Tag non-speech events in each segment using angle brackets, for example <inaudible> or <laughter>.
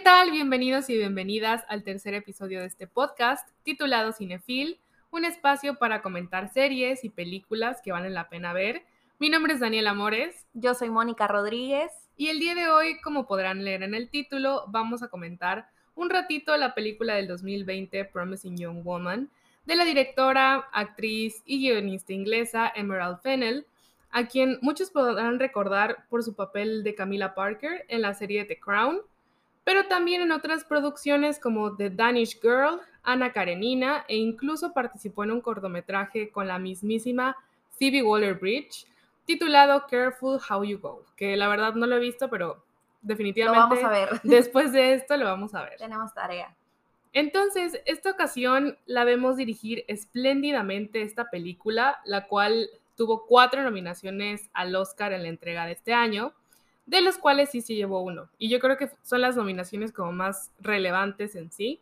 Hola, ¿qué tal? Bienvenidos y bienvenidas al tercer episodio de este podcast titulado Cinefil, un espacio para comentar series y películas que valen la pena ver. Mi nombre es Daniela Amores. Yo soy Mónica Rodríguez. Y el día de hoy, como podrán leer en el título, vamos a comentar un ratito la película del 2020 Promising Young Woman de la directora, actriz y guionista inglesa Emerald Fennell, a quien muchos podrán recordar por su papel de Camila Parker en la serie The Crown, pero también en otras producciones como The Danish Girl, Ana Karenina e incluso participó en un cortometraje con la mismísima Phoebe Waller-Bridge titulado Careful How You Go, que la verdad no lo he visto, pero definitivamente vamos a ver. <laughs> después de esto lo vamos a ver. Tenemos tarea. Entonces, esta ocasión la vemos dirigir espléndidamente esta película, la cual tuvo cuatro nominaciones al Oscar en la entrega de este año, de los cuales sí se llevó uno. Y yo creo que son las nominaciones como más relevantes en sí.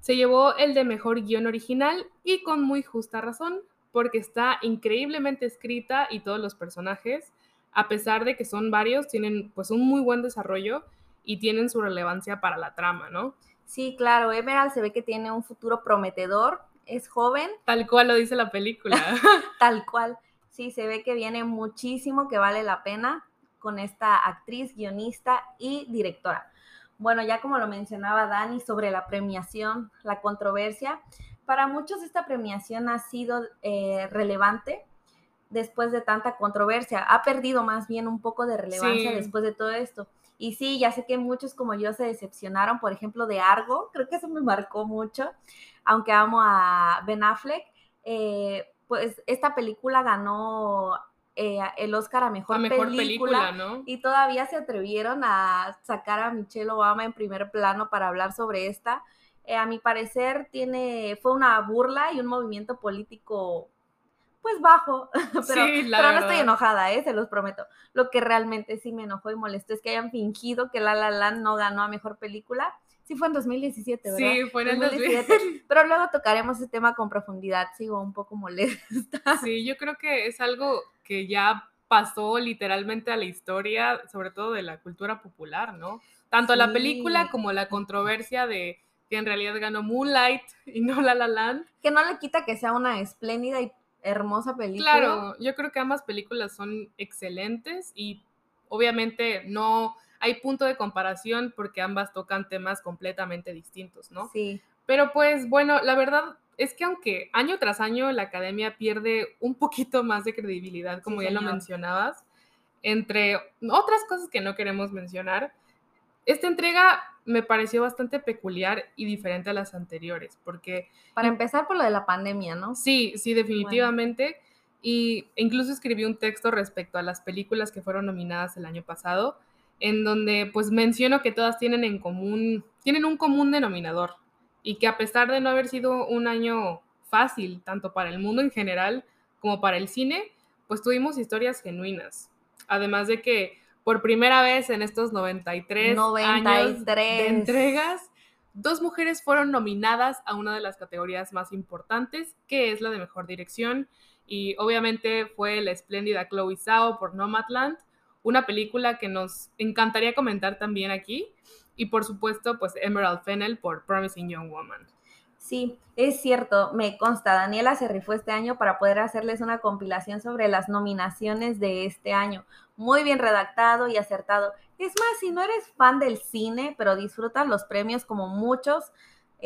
Se llevó el de mejor guion original y con muy justa razón, porque está increíblemente escrita y todos los personajes, a pesar de que son varios, tienen pues un muy buen desarrollo y tienen su relevancia para la trama, ¿no? Sí, claro, Emerald se ve que tiene un futuro prometedor, es joven. Tal cual lo dice la película. <laughs> Tal cual sí, se ve que viene muchísimo, que vale la pena con esta actriz, guionista y directora. Bueno, ya como lo mencionaba Dani sobre la premiación, la controversia, para muchos esta premiación ha sido eh, relevante después de tanta controversia. Ha perdido más bien un poco de relevancia después de todo esto. Y sí, ya sé que muchos como yo se decepcionaron, por ejemplo, de Argo, creo que eso me marcó mucho, aunque amo a Ben Affleck. Eh, pues esta película ganó eh, el Oscar a Mejor, película, ¿no? y todavía se atrevieron a sacar a Michelle Obama en primer plano para hablar sobre esta. Eh, a mi parecer tiene, fue una burla y un movimiento político pues bajo, <laughs> pero, pero no estoy enojada, ¿eh? se los prometo. Lo que realmente sí me enojó y molestó es que hayan fingido que La La Land no ganó a Mejor Película Sí, fue en 2017, ¿verdad? Sí, fue en el 2017. Pero luego tocaremos ese tema con profundidad. Sigo un poco molesta. <laughs> Sí, yo creo que es algo que ya pasó literalmente a la historia, sobre todo de la cultura popular, ¿no? Tanto la película como la controversia de que en realidad ganó Moonlight y no La La Land. Que no le quita que sea una espléndida y hermosa película. Claro, yo creo que ambas películas son excelentes y obviamente no hay punto de comparación porque ambas tocan temas completamente distintos, ¿no? Sí. Pero pues bueno, la verdad es que aunque año tras año la academia pierde un poquito más de credibilidad, como ya lo mencionabas, entre otras cosas que no queremos mencionar, esta entrega me pareció bastante peculiar y diferente a las anteriores, porque... Para empezar por lo de la pandemia, ¿no? Sí, sí, definitivamente. Y incluso escribí un texto respecto a las películas que fueron nominadas el año pasado en donde pues menciono que todas tienen en común, tienen un común denominador y que a pesar de no haber sido un año fácil, tanto para el mundo en general como para el cine, pues tuvimos historias genuinas. Además de que por primera vez en estos 93, 93. años de entregas, dos mujeres fueron nominadas a una de las categorías más importantes, que es la de mejor dirección. Y obviamente fue la espléndida Chloe Zhao por Nomadland, una película que nos encantaría comentar también aquí. Y por supuesto, pues Emerald Fennel por Promising Young Woman. Sí, es cierto, me consta. Daniela se rifó este año para poder hacerles una compilación sobre las nominaciones de este año. Muy bien redactado y acertado. Es más, si no eres fan del cine, pero disfrutan los premios como muchos,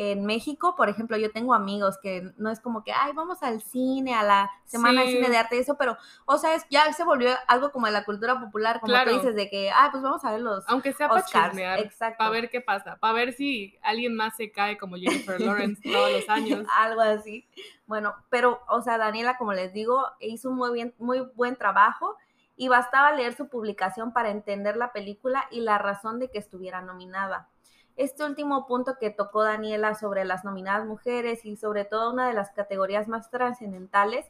en México, por ejemplo, yo tengo amigos que no es como que, ay, vamos al cine, a la semana de cine de arte y eso, pero, o sea, ya se volvió algo como de la cultura popular, como tú dices, de que, ay, pues vamos a ver los Aunque sea para chismear, para ver qué pasa, para ver si alguien más se cae como Jennifer <laughs> Lawrence todos los años. <laughs> algo así. Bueno, pero, o sea, Daniela, como les digo, hizo un muy, bien, muy buen trabajo y bastaba leer su publicación para entender la película y la razón de que estuviera nominada. Este último punto que tocó Daniela sobre las nominadas mujeres y sobre todo una de las categorías más trascendentales,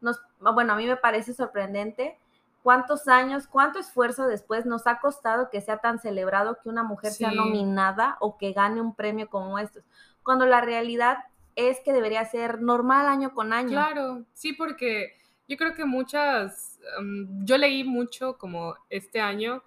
nos, bueno, a mí me parece sorprendente cuántos años, cuánto esfuerzo después nos ha costado que sea tan celebrado que una mujer sea nominada o que gane un premio como estos, cuando la realidad es que debería ser normal año con año. Claro, sí, porque yo creo que muchas, yo leí mucho como este año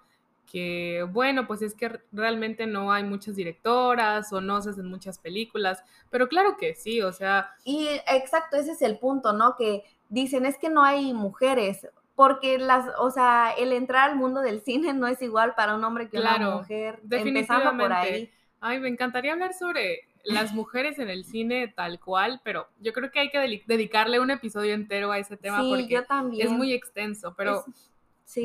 que, bueno, pues es que realmente no hay muchas directoras o no se hacen muchas películas, pero claro que sí, o sea... Y exacto, ese es el punto, ¿no? Que dicen, es que no hay mujeres, porque las, o sea, el entrar al mundo del cine no es igual para un hombre que una mujer, definitivamente. por ahí. Ay, me encantaría hablar sobre las mujeres en el cine tal cual, pero yo creo que hay que dedicarle un episodio entero a ese tema porque es muy extenso, pero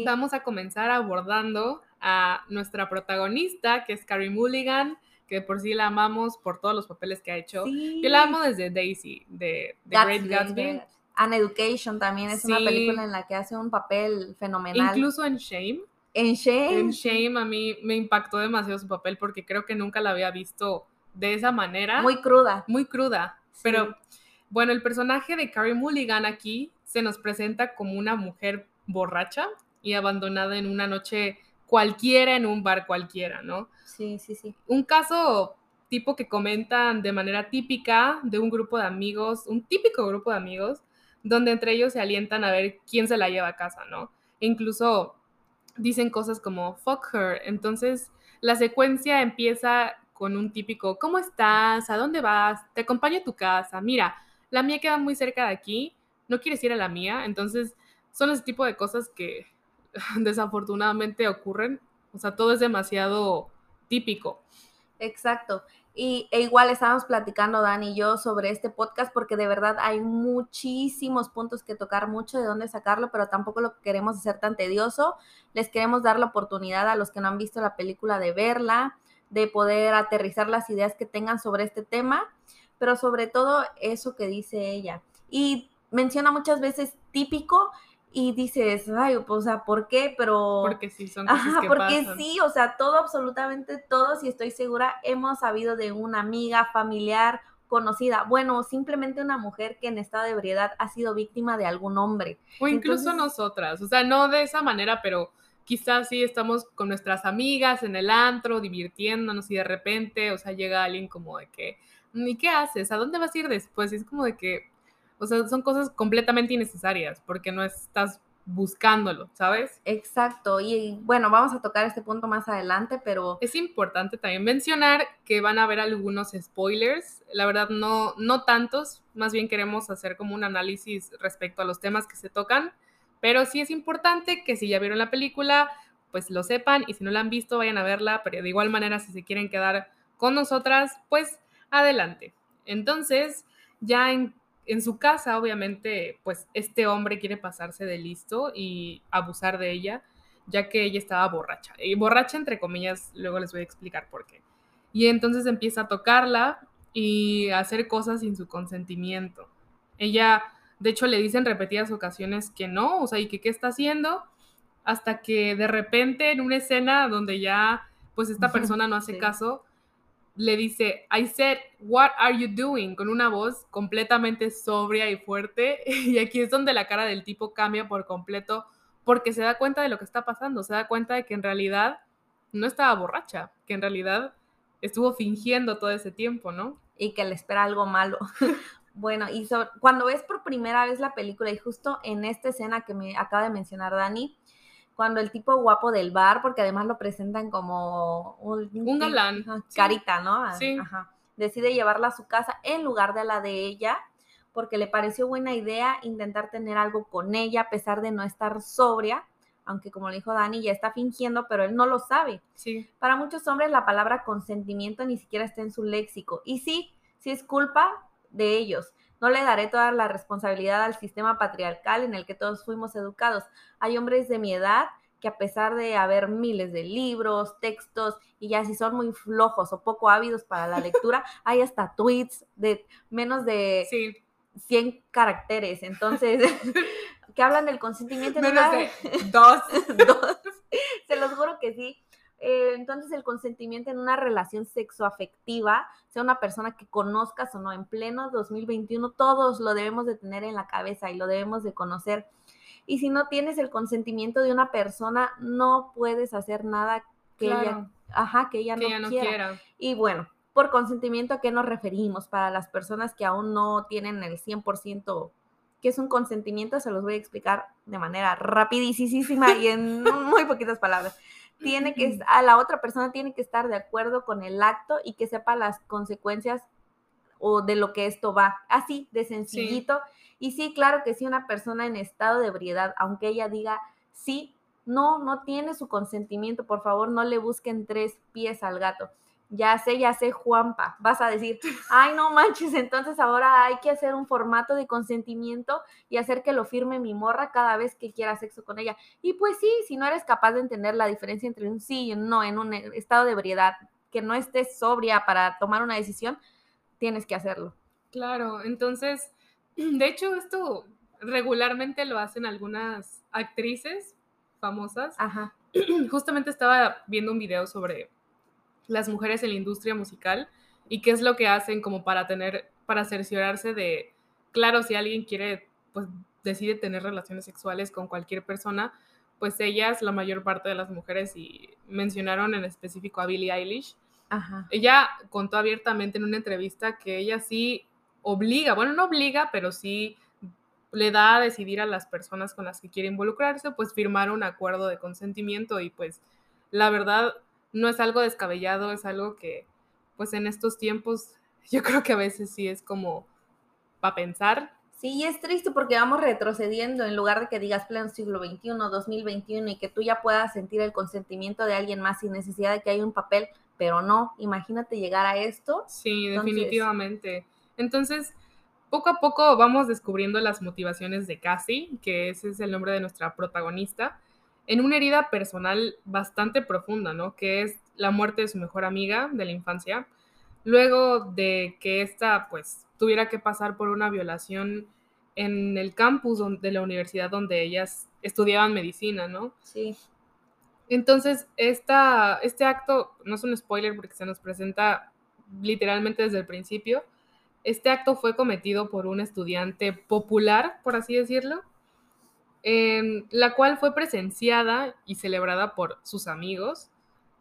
vamos a comenzar abordando a nuestra protagonista, que es Carrie Mulligan, que por sí la amamos por todos los papeles que ha hecho. Yo la amo desde Daisy, de The Great Gatsby. An Education también es una película en la que hace un papel fenomenal. Incluso en Shame. En Shame. En Shame a mí me impactó demasiado su papel porque creo que nunca la había visto de esa manera. Muy cruda. Muy cruda. Pero bueno, el personaje de Carrie Mulligan aquí se nos presenta como una mujer borracha y abandonada en una noche cualquiera en un bar cualquiera, ¿no? Sí, sí, sí. Un caso tipo que comentan de manera típica de un grupo de amigos, un típico grupo de amigos, donde entre ellos se alientan a ver quién se la lleva a casa, ¿no? E incluso dicen cosas como fuck her. Entonces, la secuencia empieza con un típico, ¿cómo estás? ¿A dónde vas? Te acompaño a tu casa. Mira, la mía queda muy cerca de aquí, no quieres ir a la mía. Entonces, son ese tipo de cosas que <laughs> desafortunadamente ocurren. O sea, todo es demasiado típico. Exacto. Y e igual estábamos platicando Dani y yo sobre este podcast porque de verdad hay muchísimos puntos que tocar, mucho de dónde sacarlo, pero tampoco lo queremos hacer tan tedioso. Les queremos dar la oportunidad a los que no han visto la película de verla, de poder aterrizar las ideas que tengan sobre este tema, pero sobre todo eso que dice ella. Y menciona muchas veces típico y dices, ay, pues, o sea, ¿por qué? Pero... Porque sí, son cosas Ajá, porque sí, o sea, todo, absolutamente todos, y estoy segura, hemos sabido de una amiga, familiar, conocida, bueno, simplemente una mujer que en estado de ebriedad ha sido víctima de algún hombre. O incluso nosotras, o sea, no de esa manera, pero quizás sí estamos con nuestras amigas en el antro, divirtiéndonos y de repente, o sea, llega alguien como de que, ¿y qué haces? ¿A dónde vas a ir después? Y es como de que, o sea, son cosas completamente innecesarias porque no estás buscándolo, ¿sabes? Exacto. Y bueno, vamos a tocar este punto más adelante, pero... Es importante también mencionar que van a haber algunos spoilers. La verdad, no, no tantos. Más bien queremos hacer como un análisis respecto a los temas que se tocan. Pero sí es importante que si ya vieron la película, pues lo sepan. Y si no la han visto, vayan a verla. Pero de igual manera, si se quieren quedar con nosotras, pues adelante. Entonces, ya en en su casa, obviamente, pues este hombre quiere pasarse de listo y abusar de ella, ya que ella estaba borracha. Y borracha, entre comillas, luego les voy a explicar por qué. Y entonces empieza a tocarla y a hacer cosas sin su consentimiento. Ella, de hecho, le dice en repetidas ocasiones que no, o sea, y que qué está haciendo, hasta que de repente en una escena donde ya, pues esta <laughs> persona no hace caso, le dice, I said, what are you doing? Con una voz completamente sobria y fuerte. <laughs> Y aquí es donde la cara del tipo cambia por completo porque se da cuenta de lo que está pasando, se da cuenta de que en realidad no estaba borracha, que en realidad estuvo fingiendo todo ese tiempo, ¿no? Y que le espera algo malo. <laughs> bueno, y cuando ves por primera vez la película y justo en esta escena que me acaba de mencionar Dani, cuando el tipo guapo del bar, porque además lo presentan como un, un galán. Carita, ¿no? Ah, sí. Ajá. Decide llevarla a su casa en lugar de la de ella, porque le pareció buena idea intentar tener algo con ella a pesar de no estar sobria, aunque como le dijo Dani, ya está fingiendo, pero él no lo sabe. Sí. Para muchos hombres la palabra consentimiento ni siquiera está en su léxico. Y sí, sí es culpa de ellos. No le daré toda la responsabilidad al sistema patriarcal en el que todos fuimos educados. Hay hombres de mi edad que a pesar de haber miles de libros, textos, y ya si son muy flojos o poco ávidos para la <laughs> lectura, hay hasta tweets de menos de 100 caracteres. Entonces, <laughs> <laughs> que hablan del consentimiento. Menos de dos. dos. Se los juro que sí. Eh, entonces el consentimiento en una relación sexoafectiva, sea una persona que conozcas o no, en pleno 2021, todos lo debemos de tener en la cabeza y lo debemos de conocer. Y si no tienes el consentimiento de una persona, no puedes hacer nada que ella, ajá, que ella, no, quiera. Y bueno, por consentimiento, ¿a qué nos referimos? Para las personas que aún no tienen el 100% que es un consentimiento, se los voy a explicar de manera rapidísima y en <laughs> muy poquitas palabras. Tiene que, a la otra persona tiene que estar de acuerdo con el acto y que sepa las consecuencias o de lo que esto va. Así, de sencillito. Y sí, claro que sí, una persona en estado de ebriedad, aunque ella diga sí, no, no tiene su consentimiento, por favor, no le busquen tres pies al gato. Ya sé, ya sé, Juanpa, vas a decir, ay, no manches, entonces ahora hay que hacer un formato de consentimiento y hacer que lo firme mi morra cada vez que quiera sexo con ella. Y pues sí, si no eres capaz de entender la diferencia entre un sí y un no en un estado de ebriedad, que no estés sobria para tomar una decisión, tienes que hacerlo. Claro, entonces, <clears throat> de hecho, esto regularmente lo hacen algunas actrices famosas. Ajá. <clears throat> Justamente estaba viendo un video sobre las mujeres en la industria musical y qué es lo que hacen como para tener, para cerciorarse de, claro, si alguien quiere, pues decide tener relaciones sexuales con cualquier persona, pues ellas, la mayor parte de las mujeres, y mencionaron en específico a Billie Eilish, Ajá. ella contó abiertamente en una entrevista que ella sí obliga, bueno, no obliga, pero sí le da a decidir a las personas con las que quiere involucrarse, pues firmar un acuerdo de consentimiento y pues la verdad no es algo descabellado, es algo que pues en estos tiempos <laughs> yo creo que a veces sí es como para pensar. Sí, es triste porque vamos retrocediendo en lugar de que digas pleno siglo XXI, 2021 y que tú ya puedas sentir el consentimiento de alguien más sin necesidad de que haya un papel, pero no, imagínate llegar a esto. Sí, definitivamente. Entonces, poco a poco vamos descubriendo las motivaciones de Cassie, que ese es el nombre de nuestra protagonista, en una herida personal bastante profunda, ¿no? Que es la muerte de su mejor amiga de la infancia, luego de que ésta, pues, tuviera que pasar por una violación en el campus de la universidad donde ellas estudiaban medicina, ¿no? Sí. Entonces, esta, este acto, no es un spoiler porque se nos presenta literalmente desde el principio, este acto fue cometido por un estudiante popular, por así decirlo, la cual fue presenciada y celebrada por sus amigos,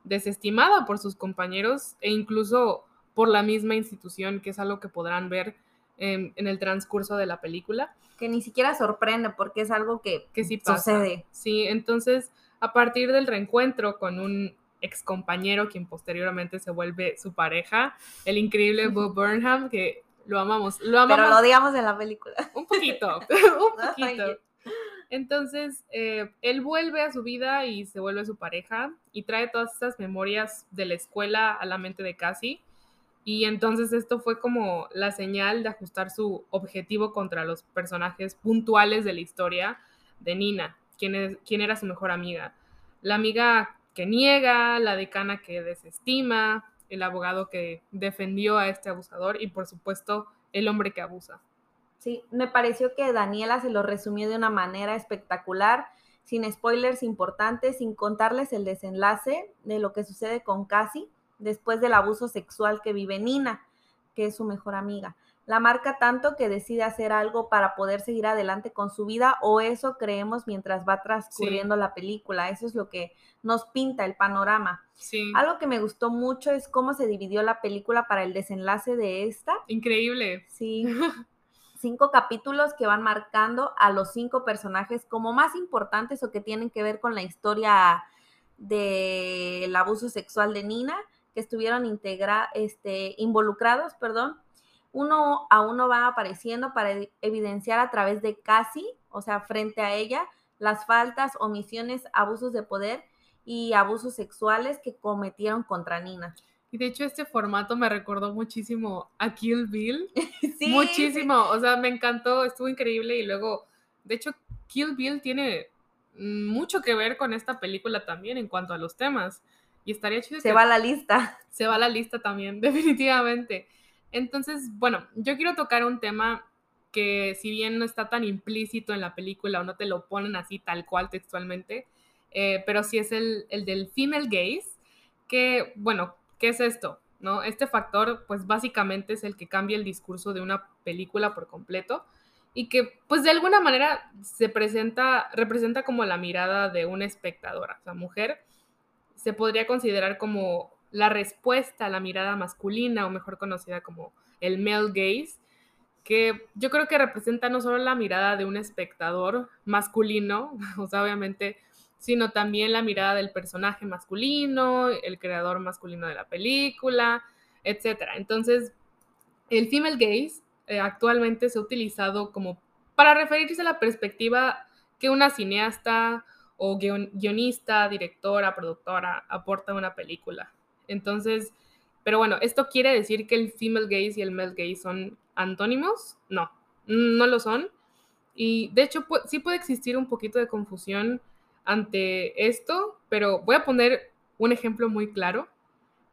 desestimada por sus compañeros e incluso por la misma institución, que es algo que podrán ver en, el transcurso de la película. Que ni siquiera sorprende porque es algo que, que sí sucede. Sí, entonces a partir del reencuentro con un ex compañero, quien posteriormente se vuelve su pareja, el increíble <laughs> Bob Burnham, que lo amamos, lo amamos. Pero lo odiamos en la película. Un poquito, <laughs> <laughs> un poquito. Entonces, eh, él vuelve a su vida y se vuelve su pareja y trae todas esas memorias de la escuela a la mente de Cassie. Y entonces esto fue como la señal de ajustar su objetivo contra los personajes puntuales de la historia de Nina, quien, es, quien era su mejor amiga. La amiga que niega, la decana que desestima, el abogado que defendió a este abusador y por supuesto el hombre que abusa. Sí, me pareció que Daniela se lo resumió de una manera espectacular, sin spoilers importantes, sin contarles el desenlace de lo que sucede con Cassie después del abuso sexual que vive Nina, que es su mejor amiga la marca tanto que decide hacer algo para poder seguir adelante con su vida o eso creemos mientras va transcurriendo la película. Eso es lo que nos pinta el panorama. Sí. Algo que me gustó mucho es cómo se dividió la película para el desenlace de esta. Increíble. Sí. <laughs> cinco capítulos que van marcando a los cinco personajes como más importantes o que tienen que ver con la historia del abuso sexual de Nina, que estuvieron este, involucrados, perdón, uno a uno va apareciendo para evidenciar a través de casi, o sea, frente a ella, las faltas, omisiones, abusos de poder y abusos sexuales que cometieron contra Nina. Y de hecho este formato me recordó muchísimo a Kill Bill. <laughs> sí. Muchísimo, o sea, me encantó, estuvo increíble y luego, de hecho, Kill Bill tiene mucho que ver con esta película también en cuanto a los temas. Y estaría chido. Se va a la lista. <laughs> Se va a la lista también, <laughs> definitivamente. Entonces, bueno, yo quiero tocar un tema que si bien no está tan implícito en la película o no te lo ponen así tal cual textualmente, eh, pero sí es el, del female gaze, que, bueno, ¿qué es esto? ¿No? Este factor, pues básicamente es el que cambia el discurso de una película por completo y que, pues de alguna manera se presenta, representa como la mirada de una espectadora, sea, mujer, se podría considerar como la respuesta a la mirada masculina, o mejor conocida como el male gaze, que yo creo que representa no solo la mirada de un espectador masculino, <laughs> o sea, obviamente sino también la mirada del personaje masculino, el creador masculino de la película, etc. Entonces, el female gaze eh, actualmente se ha utilizado como para referirse a la perspectiva que una cineasta o guionista, directora, productora aporta a una película. Entonces, pero bueno, ¿esto quiere decir que el female gaze y el male gaze son antónimos? No, no lo son. Y de hecho, sí puede existir un poquito de confusión ante esto, pero voy a poner un ejemplo muy claro,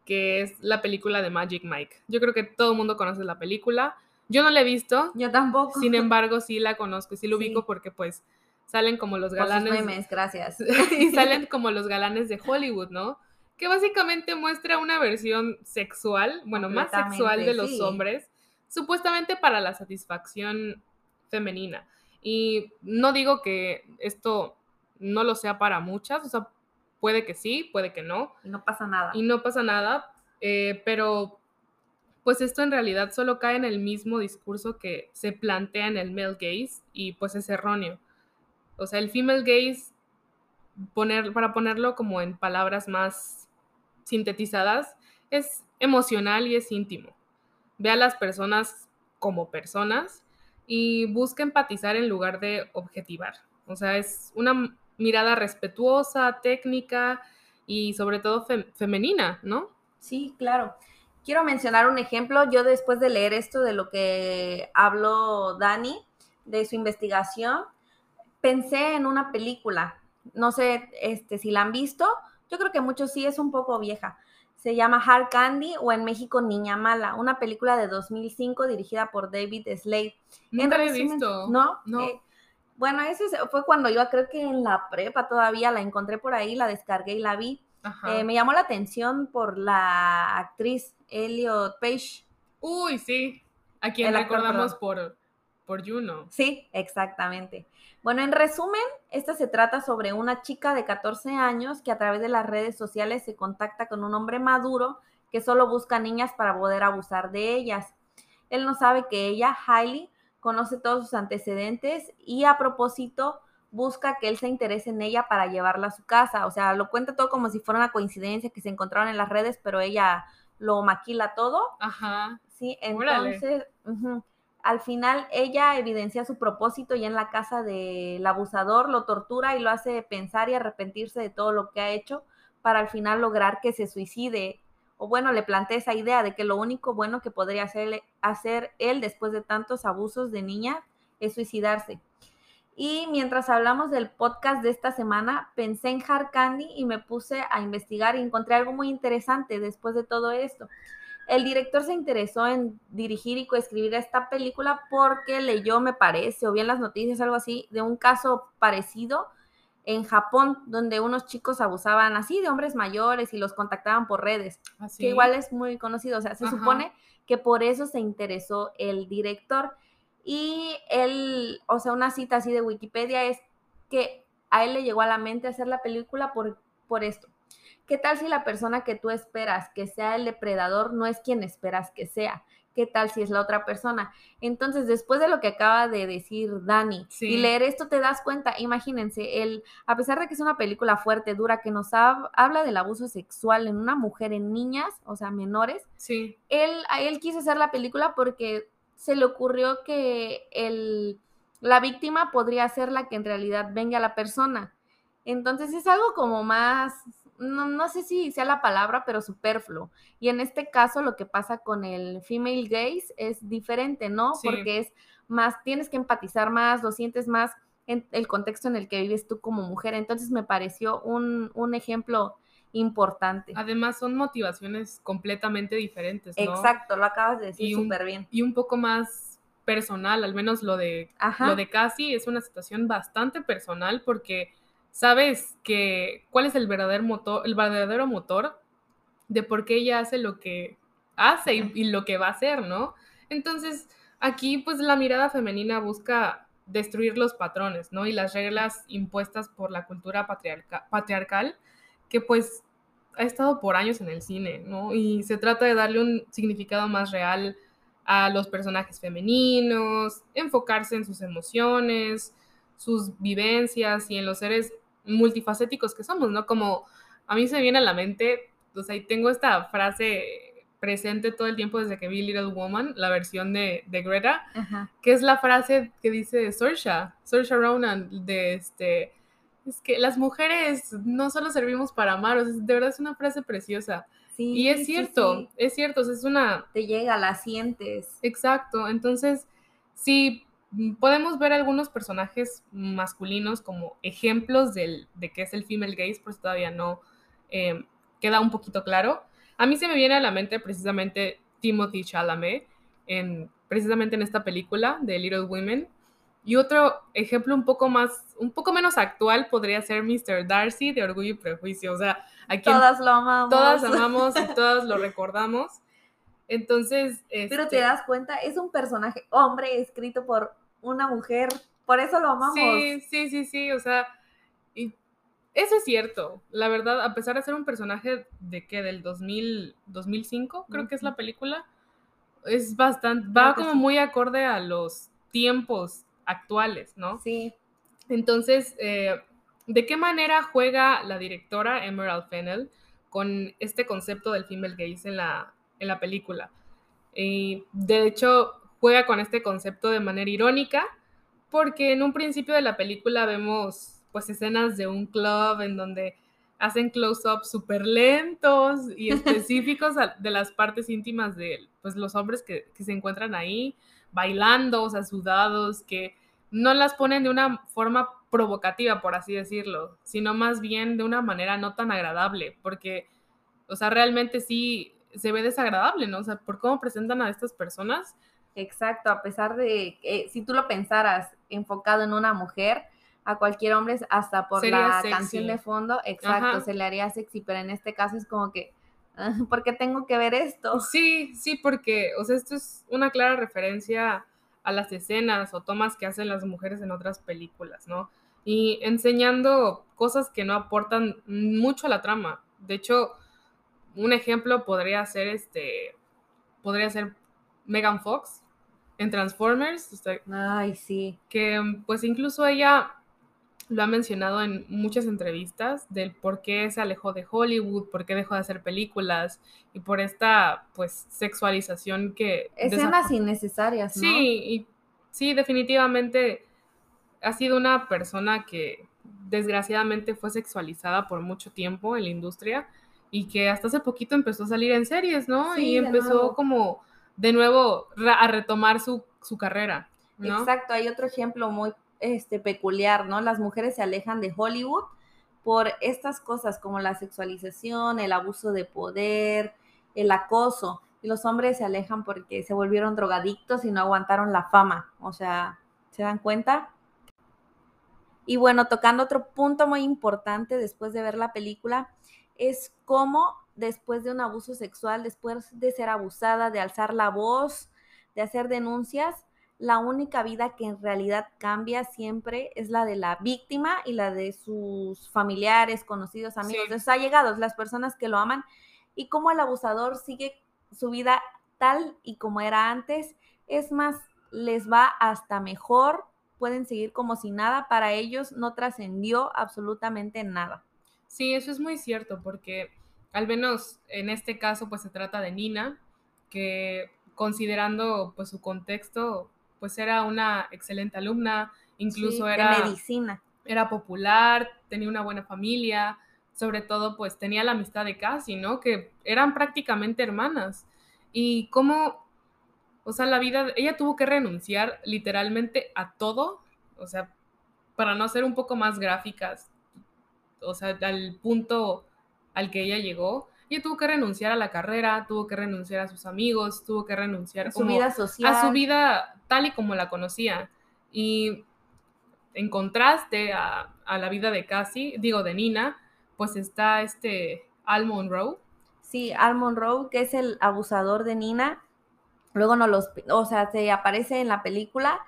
que es la película de Magic Mike. Yo creo que todo el mundo conoce la película. Yo no la he visto. Yo tampoco. Sin embargo, sí la conozco sí lo ubico porque pues salen como los galanes. Por memes, gracias. <laughs> y salen <laughs> como los galanes de Hollywood, ¿no? Que básicamente muestra una versión sexual, bueno, más sexual de los hombres, supuestamente para la satisfacción femenina. Y no digo que esto no lo sea para muchas, o sea, puede que sí, puede que no. Y no pasa nada. Y no pasa nada, eh, pero pues esto en realidad solo cae en el mismo discurso que se plantea en el male gaze y pues es erróneo. O sea, el female gaze, poner, para ponerlo como en palabras más sintetizadas, es emocional y es íntimo. Ve a las personas como personas y busca empatizar en lugar de objetivar. O sea, es una mirada respetuosa, técnica y sobre todo femenina, ¿no? Sí, claro. Quiero mencionar un ejemplo. Yo después de leer esto de lo que habló Dani, de su investigación, pensé en una película. No sé este, si la han visto. Yo creo que muchos sí, es un poco vieja. Se llama Hard Candy o en México Niña Mala, una película de 2005 dirigida por David Slade. Nunca la he visto. No, no. Eh, bueno, ese fue cuando yo creo que en la prepa todavía la encontré por ahí, la descargué y la vi. Eh, me llamó la atención por la actriz Elliot Page. Uy, sí. A quien recordamos por, por Juno. Sí, exactamente. Bueno, en resumen, esta se trata sobre una chica de 14 años que a través de las redes sociales se contacta con un hombre maduro que solo busca niñas para poder abusar de ellas. Él no sabe que ella, Hailey, conoce todos sus antecedentes y a propósito busca que él se interese en ella para llevarla a su casa. O sea, lo cuenta todo como si fuera una coincidencia que se encontraron en las redes, pero ella lo maquila todo. Ajá. Sí, entonces, al final ella evidencia su propósito y en la casa del abusador lo tortura y lo hace pensar y arrepentirse de todo lo que ha hecho para al final lograr que se suicide o bueno, le planteé esa idea de que lo único bueno que podría hacer, hacer él después de tantos abusos de niña es suicidarse. Y mientras hablamos del podcast de esta semana, pensé en Hard Candy y me puse a investigar y encontré algo muy interesante después de todo esto. El director se interesó en dirigir y coescribir esta película porque leyó, me parece, o bien las noticias, algo así, de un caso parecido en Japón, donde unos chicos abusaban así de hombres mayores y los contactaban por redes, ¿Ah, que igual es muy conocido. O sea, se supone que por eso se interesó el director. Y él, o sea, una cita así de Wikipedia es que a él le llegó a la mente hacer la película por, por esto. ¿Qué tal si la persona que tú esperas que sea el depredador no es quien esperas que sea? ¿Qué tal si es la otra persona? Entonces, después de lo que acaba de decir Dani y leer esto, te das cuenta, imagínense, él, a pesar de que es una película fuerte, dura, que nos habla del abuso sexual en una mujer, en niñas, o sea, menores, sí. él, él quiso hacer la película porque se le ocurrió que el, la víctima podría ser la que en realidad venga a la persona. Entonces es algo como más, no, sé si sea la palabra, pero superfluo. Y en este caso lo que pasa con el female gaze es diferente, ¿no? Porque es más, tienes que empatizar más, lo sientes más en el contexto en el que vives tú como mujer. Entonces me pareció un, ejemplo importante. Además son motivaciones completamente diferentes, ¿no? Exacto, lo acabas de decir súper bien. Y un poco más personal, al menos lo de, lo de Casi es una situación bastante personal porque sabes que cuál es el verdadero motor, el verdadero motor de por qué ella hace lo que hace y, lo que va a hacer, ¿no? Entonces, aquí pues la mirada femenina busca destruir los patrones, ¿no? Y las reglas impuestas por la cultura patriarcal, que pues ha estado por años en el cine, ¿no? Y se trata de darle un significado más real a los personajes femeninos, enfocarse en sus emociones, sus vivencias y en los seres multifacéticos que somos, ¿no? Como a mí se me viene a la mente, o sea, y tengo esta frase presente todo el tiempo desde que vi Little Woman, la versión de, de Greta, que es la frase que dice Saoirse, Saoirse Ronan, de este, es que las mujeres no solo servimos para amar, o sea, de verdad es una frase preciosa. Sí, y es cierto, es cierto, es una... Te llega, la sientes. Exacto, entonces, sí, podemos ver algunos personajes masculinos como ejemplos del, de qué es el female gaze, pues todavía no eh, queda un poquito claro. A mí se me viene a la mente precisamente Timothy Chalamet, en, precisamente en esta película de Little Women. Y otro ejemplo un poco más, un poco menos actual podría ser Mr. Darcy de Orgullo y Prejuicio. O sea, aquí todas lo amamos. Todas <laughs> amamos y todas lo recordamos. Entonces. Pero te este das cuenta, es un personaje hombre escrito por una mujer. Por eso lo amamos. Sí, sí, sí, sí. O sea, eso es cierto. La verdad, a pesar de ser un personaje de que del 2000, 2005, creo que es la película, es bastante, va como muy acorde a los tiempos actuales, ¿no? Sí. Entonces, eh, ¿de qué manera juega la directora Emerald Fennell con este concepto del female gaze en la, en la película? Y de hecho, juega con este concepto de manera irónica, porque en un principio de la película vemos pues escenas de un club en donde hacen close-ups súper lentos y <laughs> específicos de las partes íntimas de pues, los hombres que, se encuentran ahí, bailando, o sea, sudados, que no las ponen de una forma provocativa, por así decirlo, sino más bien de una manera no tan agradable, porque, o sea, realmente sí se ve desagradable, ¿no? O sea, por cómo presentan a estas personas. Exacto, a pesar de que si tú lo pensaras enfocado en una mujer, a cualquier hombre hasta por la canción de fondo, exacto, se le haría sexy, pero en este caso es como que, ah, ¿por qué tengo que ver esto? Sí, sí, porque, o sea, esto es una clara referencia a las escenas o tomas que hacen las mujeres en otras películas, ¿no? Y enseñando cosas que no aportan mucho a la trama. De hecho, un ejemplo podría ser este, podría ser Megan Fox en Transformers. Ay, sí. Que pues incluso ella lo ha mencionado en muchas entrevistas del por qué se alejó de Hollywood, por qué dejó de hacer películas y por esta pues sexualización que escenas innecesarias, ¿no? Sí, y sí, definitivamente ha sido una persona que desgraciadamente fue sexualizada por mucho tiempo en la industria y que hasta hace poquito empezó a salir en series, ¿no? y empezó como de nuevo a retomar su, su carrera. ¿no? Exacto, hay otro ejemplo muy este, peculiar, ¿no? Las mujeres se alejan de Hollywood por estas cosas como la sexualización, el abuso de poder, el acoso, y los hombres se alejan porque se volvieron drogadictos y no aguantaron la fama, o sea, ¿se dan cuenta? Y bueno, tocando otro punto muy importante después de ver la película, es cómo después de un abuso sexual, después de ser abusada, de alzar la voz, de hacer denuncias, la única vida que en realidad cambia siempre es la de la víctima y la de sus familiares, conocidos, amigos, de sus allegados, las personas que lo aman, y cómo el abusador sigue su vida tal y como era antes, es más, les va hasta mejor, pueden seguir como si nada, para ellos no trascendió absolutamente nada. Sí, eso es muy cierto, porque al menos en este caso pues se trata de Nina, que considerando pues su contexto pues era una excelente alumna, incluso era... medicina. Era popular, tenía una buena familia, sobre todo pues tenía la amistad de Cassie, ¿no? Que eran prácticamente hermanas. Y cómo, o sea, la vida, ella tuvo que renunciar literalmente a todo, o sea, para no ser un poco más gráficas, o sea, al punto al que ella llegó, ella tuvo que renunciar a la carrera, tuvo que renunciar a sus amigos, tuvo que renunciar a su vida social. A su vida tal y como la conocía. Y en contraste a, la vida de Cassie, digo de Nina, pues está este Al Monroe. Sí, Al Monroe, que es el abusador de Nina. Luego no los, o sea, se aparece en la película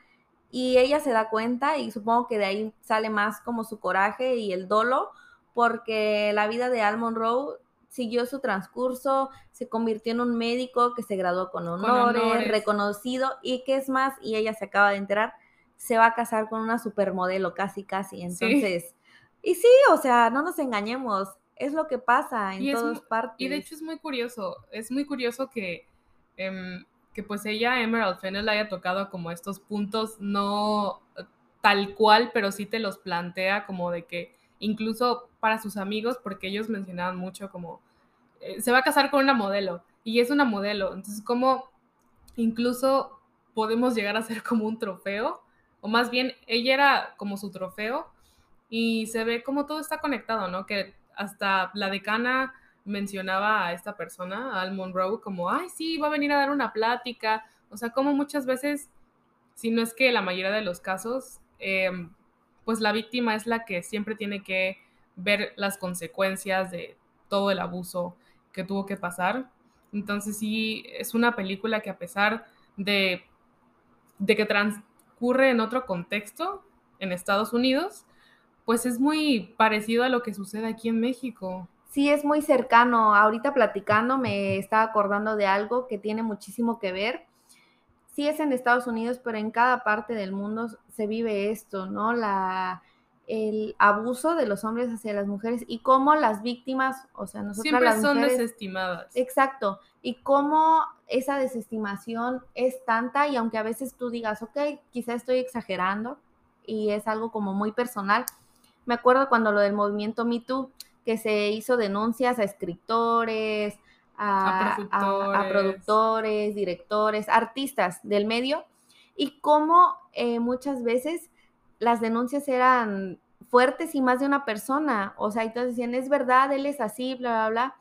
y ella se da cuenta y supongo que de ahí sale más como su coraje y el dolo, porque la vida de Al Monroe siguió su transcurso, se convirtió en un médico que se graduó con honores, reconocido y que es más, y ella se acaba de enterar, se va a casar con una supermodelo casi, casi. Entonces, Y sí, o sea, no nos engañemos, es lo que pasa en todas partes. Y de hecho es muy curioso, es muy curioso que, em, que pues ella, Emerald Fennel, haya tocado como estos puntos, no tal cual, pero sí te los plantea como de que incluso para sus amigos, porque ellos mencionaban mucho como, eh, se va a casar con una modelo y es una modelo, entonces como incluso podemos llegar a ser como un trofeo, o más bien ella era como su trofeo y se ve como todo está conectado, ¿no? Que hasta la decana mencionaba a esta persona, Al Monroe, como, ay, sí, va a venir a dar una plática. O sea, como muchas veces, si no es que la mayoría de los casos, em, pues la víctima es la que siempre tiene que ver las consecuencias de todo el abuso que tuvo que pasar. Entonces sí, es una película que a pesar de, que transcurre en otro contexto, en Estados Unidos, pues es muy parecido a lo que sucede aquí en México. Sí, es muy cercano. Ahorita platicando me estaba acordando de algo que tiene muchísimo que ver. Sí es en Estados Unidos, pero en cada parte del mundo se vive esto, ¿no? La, el abuso de los hombres hacia las mujeres y cómo las víctimas, o sea, nosotros Siempre las son mujeres, desestimadas. Exacto. Y cómo esa desestimación es tanta y aunque a veces tú digas, ok, quizá estoy exagerando y es algo como muy personal, me acuerdo cuando lo del movimiento Me Too, que se hizo denuncias a escritores, a, productores. directores, artistas del medio, y cómo eh, muchas veces las denuncias eran fuertes y más de una persona, o sea, y todos decían, es verdad, él es así, bla, bla, bla,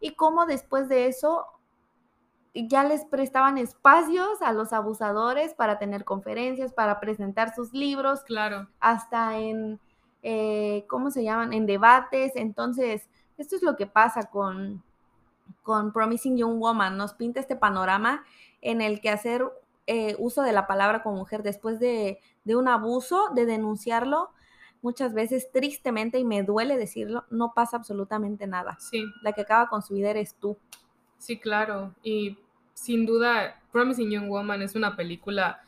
y cómo después de eso ya les prestaban espacios a los abusadores para tener conferencias, para presentar sus libros, claro, hasta en eh, ¿cómo se llaman? En debates. Entonces, esto es lo que pasa con, con Promising Young Woman. Nos pinta este panorama en el que hacer eh, uso de la palabra como mujer después de, de un abuso, de denunciarlo, muchas veces tristemente, y me duele decirlo, no pasa absolutamente nada. Sí. La que acaba con su vida eres tú. Sí, claro. Y sin duda, Promising Young Woman es una película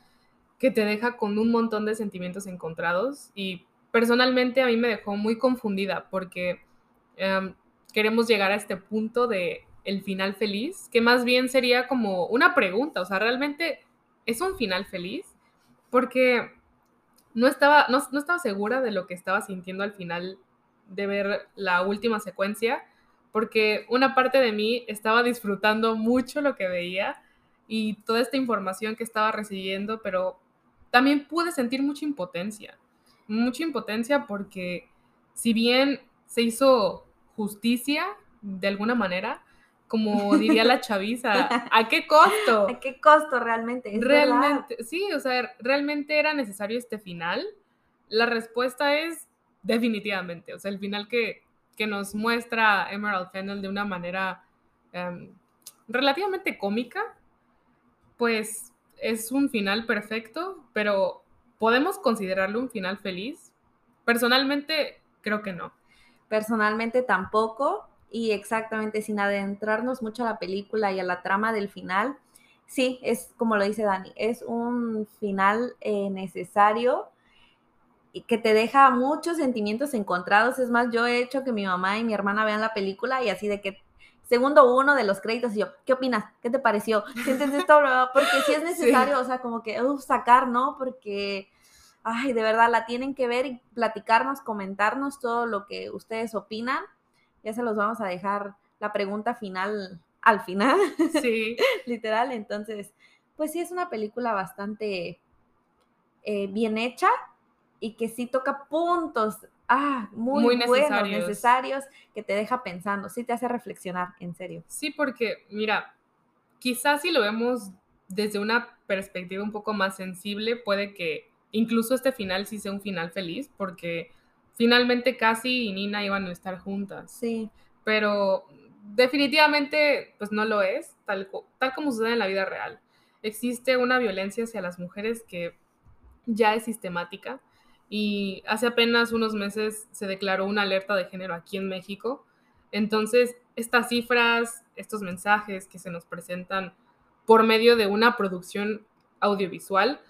que te deja con un montón de sentimientos encontrados y personalmente a mí me dejó muy confundida porque em, queremos llegar a este punto de el final feliz, que más bien sería como una pregunta, o sea, realmente es un final feliz, porque no estaba, no, no estaba segura de lo que estaba sintiendo al final de ver la última secuencia, porque una parte de mí estaba disfrutando mucho lo que veía y toda esta información que estaba recibiendo, pero también pude sentir mucha impotencia mucha impotencia porque si bien se hizo justicia de alguna manera, como diría la chaviza, <laughs> ¿a qué costo? ¿A qué costo realmente? realmente, sí, o sea, realmente era necesario este final. La respuesta es definitivamente, o sea, el final que, que nos muestra Emerald Fennel de una manera em, relativamente cómica, pues es un final perfecto, pero ¿Podemos considerarlo un final feliz? Personalmente, creo que no. Personalmente tampoco. Y exactamente sin adentrarnos mucho a la película y a la trama del final, sí, es como lo dice Dani, es un final eh, necesario y que te deja muchos sentimientos encontrados. Es más, yo he hecho que mi mamá y mi hermana vean la película y así de que segundo uno de los créditos y yo, ¿qué opinas? ¿Qué te pareció? ¿Sientes esto? <laughs> Porque sí es necesario, o sea, como que sacar, ¿no? Porque ay, de verdad, la tienen que ver y platicarnos, comentarnos todo lo que ustedes opinan. Ya se los vamos a dejar la pregunta final al final. Sí. <laughs> Literal, entonces, pues sí es una película bastante eh, bien hecha y que sí toca puntos ah, muy, muy necesarios. buenos, necesarios, que te deja pensando, sí te hace reflexionar, en serio. Sí, porque mira, quizás si lo vemos desde una perspectiva un poco más sensible, puede que incluso este final sí sea un final feliz, porque finalmente Cassie y Nina iban a estar juntas. Sí. Pero definitivamente, pues no lo es, tal, tal como sucede en la vida real. Existe una violencia hacia las mujeres que ya es sistemática y hace apenas unos meses se declaró una alerta de género aquí en México. Entonces, estas cifras, estos mensajes que se nos presentan por medio de una producción audiovisual,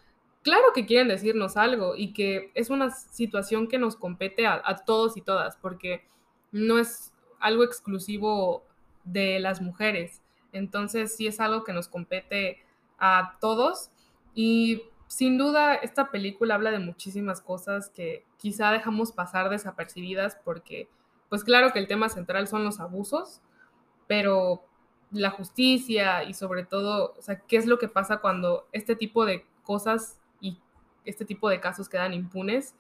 claro que quieren decirnos algo y que es una situación que nos compete a, todos y todas, porque no es algo exclusivo de las mujeres. Entonces sí es algo que nos compete a todos y sin duda esta película habla de muchísimas cosas que quizá dejamos pasar desapercibidas porque pues claro que el tema central son los abusos, pero la justicia y sobre todo, o sea, qué es lo que pasa cuando este tipo de cosas este tipo de casos quedan impunes,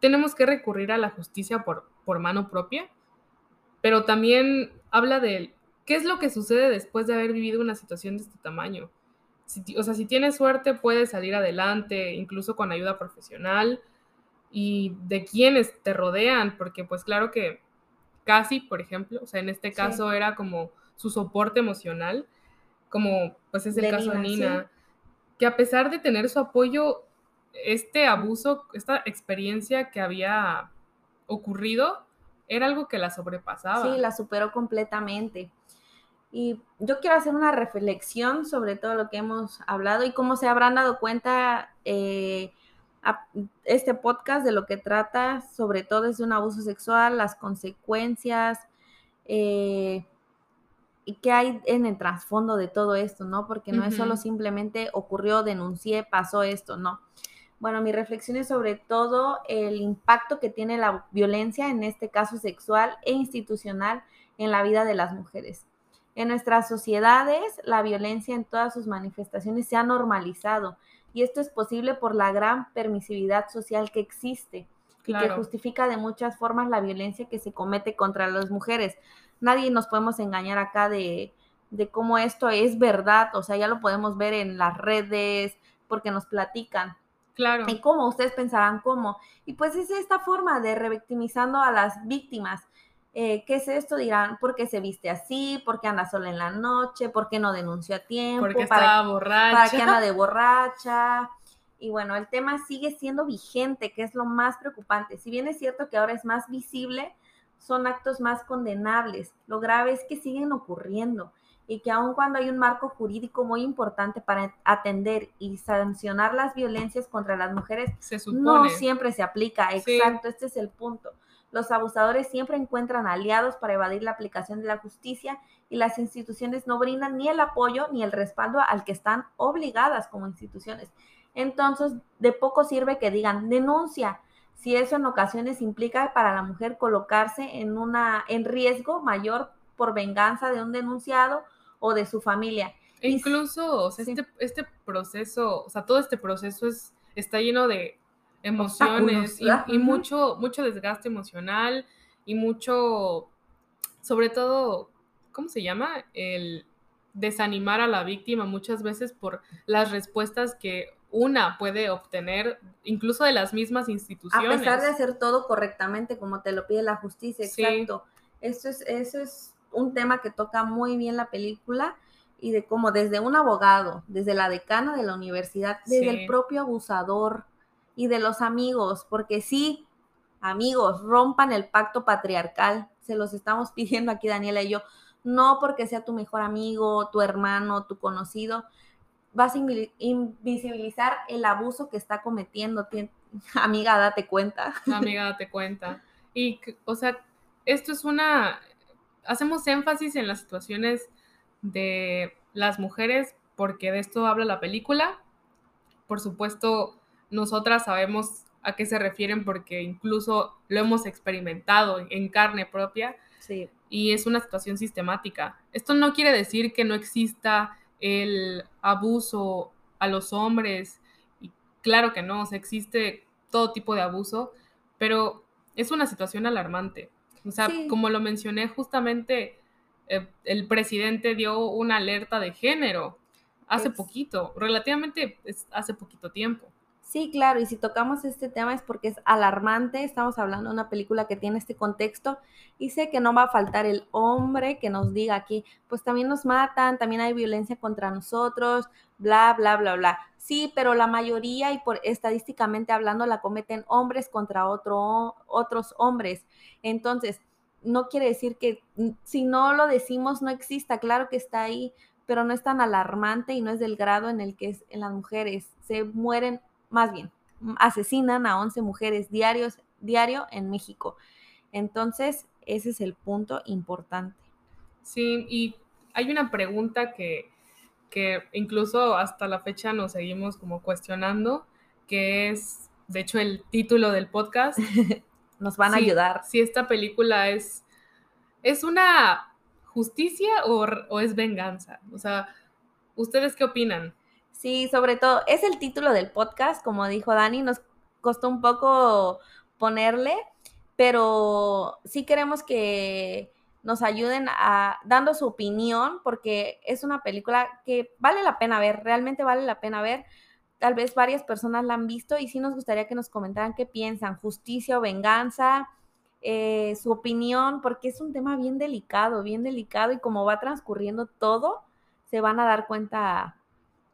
tenemos que recurrir a la justicia por, por mano propia, pero también habla de qué es lo que sucede después de haber vivido una situación de este tamaño. o sea, si tienes suerte puedes salir adelante, incluso con ayuda profesional. Y de quienes te rodean, porque pues claro que casi, por ejemplo, o sea, en este caso era como su soporte emocional, como pues es el caso de Nina, que a pesar de tener su apoyo, este abuso, esta experiencia que había ocurrido, era algo que la sobrepasaba. Sí, la superó completamente. Y yo quiero hacer una reflexión sobre todo lo que hemos hablado y cómo se habrán dado cuenta eh, este podcast de lo que trata, sobre todo es de un abuso sexual, las consecuencias eh, y qué hay en el trasfondo de todo esto, ¿no? Porque no es solo simplemente ocurrió, denuncié, pasó esto, no. Bueno, mi reflexión es sobre todo el impacto que tiene la violencia, en este caso sexual e institucional, en la vida de las mujeres. En nuestras sociedades, la violencia en todas sus manifestaciones se ha normalizado y esto es posible por la gran permisividad social que existe y que justifica de muchas formas la violencia que se comete contra las mujeres. Nadie nos podemos engañar acá de, de cómo esto es verdad, o sea, ya lo podemos ver en las redes porque nos platican. Claro. Y cómo ustedes pensarán cómo. Y pues es esta forma de revictimizando a las víctimas. Eh, ¿qué es esto? Dirán, ¿por qué se viste así? ¿Por qué anda sola en la noche? ¿Por qué no denunció a tiempo? Porque estaba borracha. ¿Para qué anda de borracha? Y bueno, el tema sigue siendo vigente, que es lo más preocupante. Si bien es cierto que ahora es más visible, son actos más condenables. Lo grave es que siguen ocurriendo y que aun cuando hay un marco jurídico muy importante para atender y sancionar las violencias contra las mujeres, no siempre se aplica. Exacto, este es el punto. Los abusadores siempre encuentran aliados para evadir la aplicación de la justicia y las instituciones no brindan ni el apoyo ni el respaldo al que están obligadas como instituciones. Entonces, de poco sirve que digan denuncia, si eso en ocasiones implica para la mujer colocarse en una en riesgo mayor por venganza de un denunciado o de su familia. E incluso, o sea, este, este proceso, o sea, todo este proceso es, está lleno de emociones y, mucho, mucho desgaste emocional y mucho, sobre todo, ¿cómo se llama? El desanimar a la víctima muchas veces por las respuestas que una puede obtener incluso de las mismas instituciones. A pesar de hacer todo correctamente como te lo pide la justicia, exacto. Eso es, eso es un tema que toca muy bien la película y de cómo desde un abogado, desde la decana de la universidad, desde el propio abusador, y de los amigos, porque sí, amigos, rompan el pacto patriarcal, se los estamos <laughs> pidiendo aquí Daniela y yo, no porque sea tu mejor amigo, tu hermano, tu conocido, vas a invisibilizar el abuso que está cometiendo. <laughs> Amiga, date cuenta. Amiga, date cuenta. Y, o sea, esto es una, hacemos énfasis en las situaciones de las mujeres porque de esto habla la película. Por supuesto, nosotras sabemos a qué se refieren porque incluso lo hemos experimentado en carne propia. Sí. Y es una situación sistemática. Esto no quiere decir que no exista el abuso a los hombres. Y claro que no, o sea, existe todo tipo de abuso, pero es una situación alarmante. O sea, como lo mencioné justamente, eh, el presidente dio una alerta de género hace poquito, relativamente hace poquito tiempo. Sí, claro, y si tocamos este tema es porque es alarmante, estamos hablando de una película que tiene este contexto y sé que no va a faltar el hombre que nos diga aquí, pues también nos matan, también hay violencia contra nosotros, bla, bla, bla, bla. Sí, pero la mayoría y por estadísticamente hablando la cometen hombres contra otro, otros hombres. Entonces, no quiere decir que mm, si no lo decimos no exista, claro que está ahí, pero no es tan alarmante y no es del grado en el que es en las mujeres. Se mueren más bien, asesinan a 11 mujeres diarios, diario en México. Entonces, ese es el punto importante. Sí, y hay una pregunta que, que incluso hasta la fecha nos seguimos como cuestionando, que es, de hecho, el título del podcast. <laughs> nos van a ayudar. Si esta película es, es una justicia o, o es venganza. O sea, ¿ustedes qué opinan? Sí, sobre todo, es el título del podcast, como dijo Dani, nos costó un poco ponerle, pero sí queremos que nos ayuden a dando su opinión porque es una película que vale la pena ver, realmente vale la pena ver. Tal vez varias personas la han visto y sí nos gustaría que nos comentaran qué piensan, justicia o venganza, eh, su opinión, porque es un tema bien delicado, bien delicado y como va transcurriendo todo, se van a dar cuenta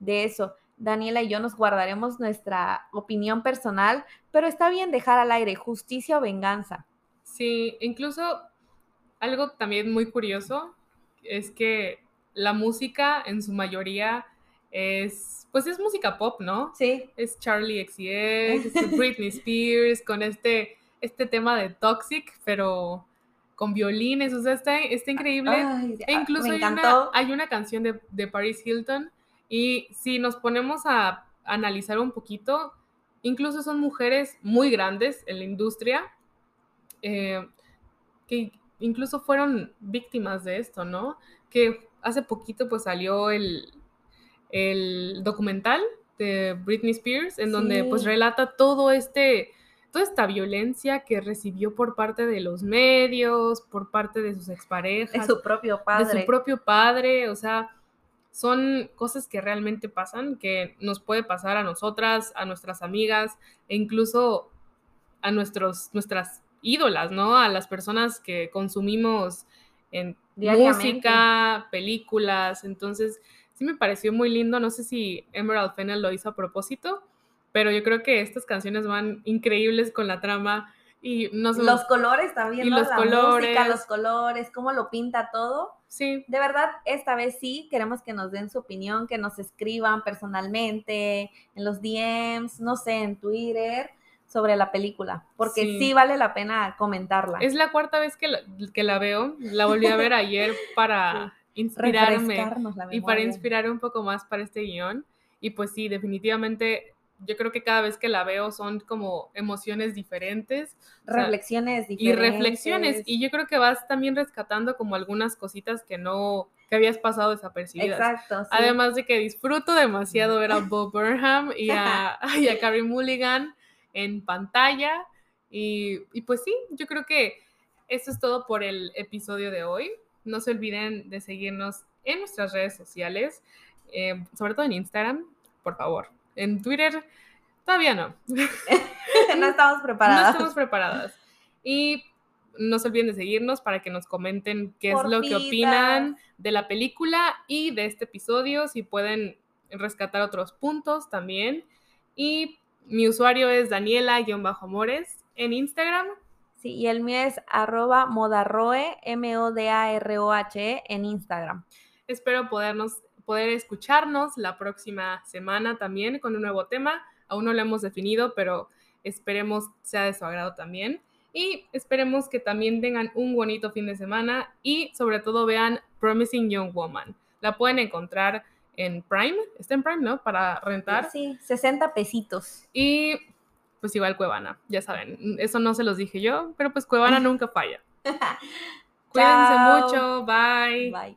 de eso. Daniela y yo nos guardaremos nuestra opinión personal, pero está bien dejar al aire justicia o venganza. Sí, incluso algo también muy curioso es que la música en su mayoría es, pues es música pop, ¿no? Sí. Es Charlie XCX, <laughs> Britney Spears, con este, este tema de Toxic, pero con violines, o sea, está, está increíble. e incluso hay una, hay una, canción de, de, Paris Hilton y si nos ponemos a analizar un poquito, incluso son mujeres muy grandes en la industria eh, que incluso fueron víctimas de esto, ¿no? Que hace poquito pues salió el, el documental de Britney Spears, en donde pues relata todo este, toda esta violencia que recibió por parte de los medios, por parte de sus exparejas. De su propio padre. De su propio padre, o sea, son cosas que realmente pasan, que nos puede pasar a nosotras, a nuestras amigas e incluso a nuestros, nuestras ídolas, ¿no? A las personas que consumimos en música, películas. Entonces, sí me pareció muy lindo. No sé si Emerald Fennel lo hizo a propósito, pero yo creo que estas canciones van increíbles con la trama. Y los colores también, y los colores. los colores, cómo lo pinta todo. Sí. De verdad, esta vez sí queremos que nos den su opinión, que nos escriban personalmente, en los DMs, no sé, en Twitter sobre la película, porque sí. vale la pena comentarla. Es la cuarta vez que la, que la veo, la volví a ver <laughs> ayer para inspirarme y para inspirar un poco más para este guion. Y pues sí, definitivamente yo creo que cada vez que la veo son como emociones diferentes. Reflexiones diferentes. Y reflexiones. Y yo creo que vas también rescatando como algunas cositas que no, que habías pasado desapercibidas. Exacto. Además de que disfruto demasiado ver a Bob Burnham y a, <laughs> y a Carrie Mulligan en pantalla. Y, pues sí, yo creo que eso es todo por el episodio de hoy. No se olviden de seguirnos en nuestras redes sociales, eh, sobre todo en Instagram, por favor. En Twitter, todavía no. <laughs> no estamos preparadas. No estamos preparadas. Y no se olviden de seguirnos para que nos comenten qué es lo que opinan de la película y de este episodio, si pueden rescatar otros puntos también. Y mi usuario es Daniela-Amores en Instagram. Sí, y el mío es arroba modarroe, M-O-D-A-R-O-H-E en Instagram. Espero podernos, poder escucharnos la próxima semana también con un nuevo tema. Aún no lo hemos definido, pero esperemos sea de su agrado también. Y esperemos que también tengan un bonito fin de semana y sobre todo vean Promising Young Woman. La pueden encontrar en Prime, está en Prime, ¿no? Para rentar. Sí, 60 pesitos. Y pues igual Cuevana, ya saben, eso no se los dije yo, pero pues Cuevana <laughs> nunca falla. <laughs> Cuídense mucho, bye. Bye.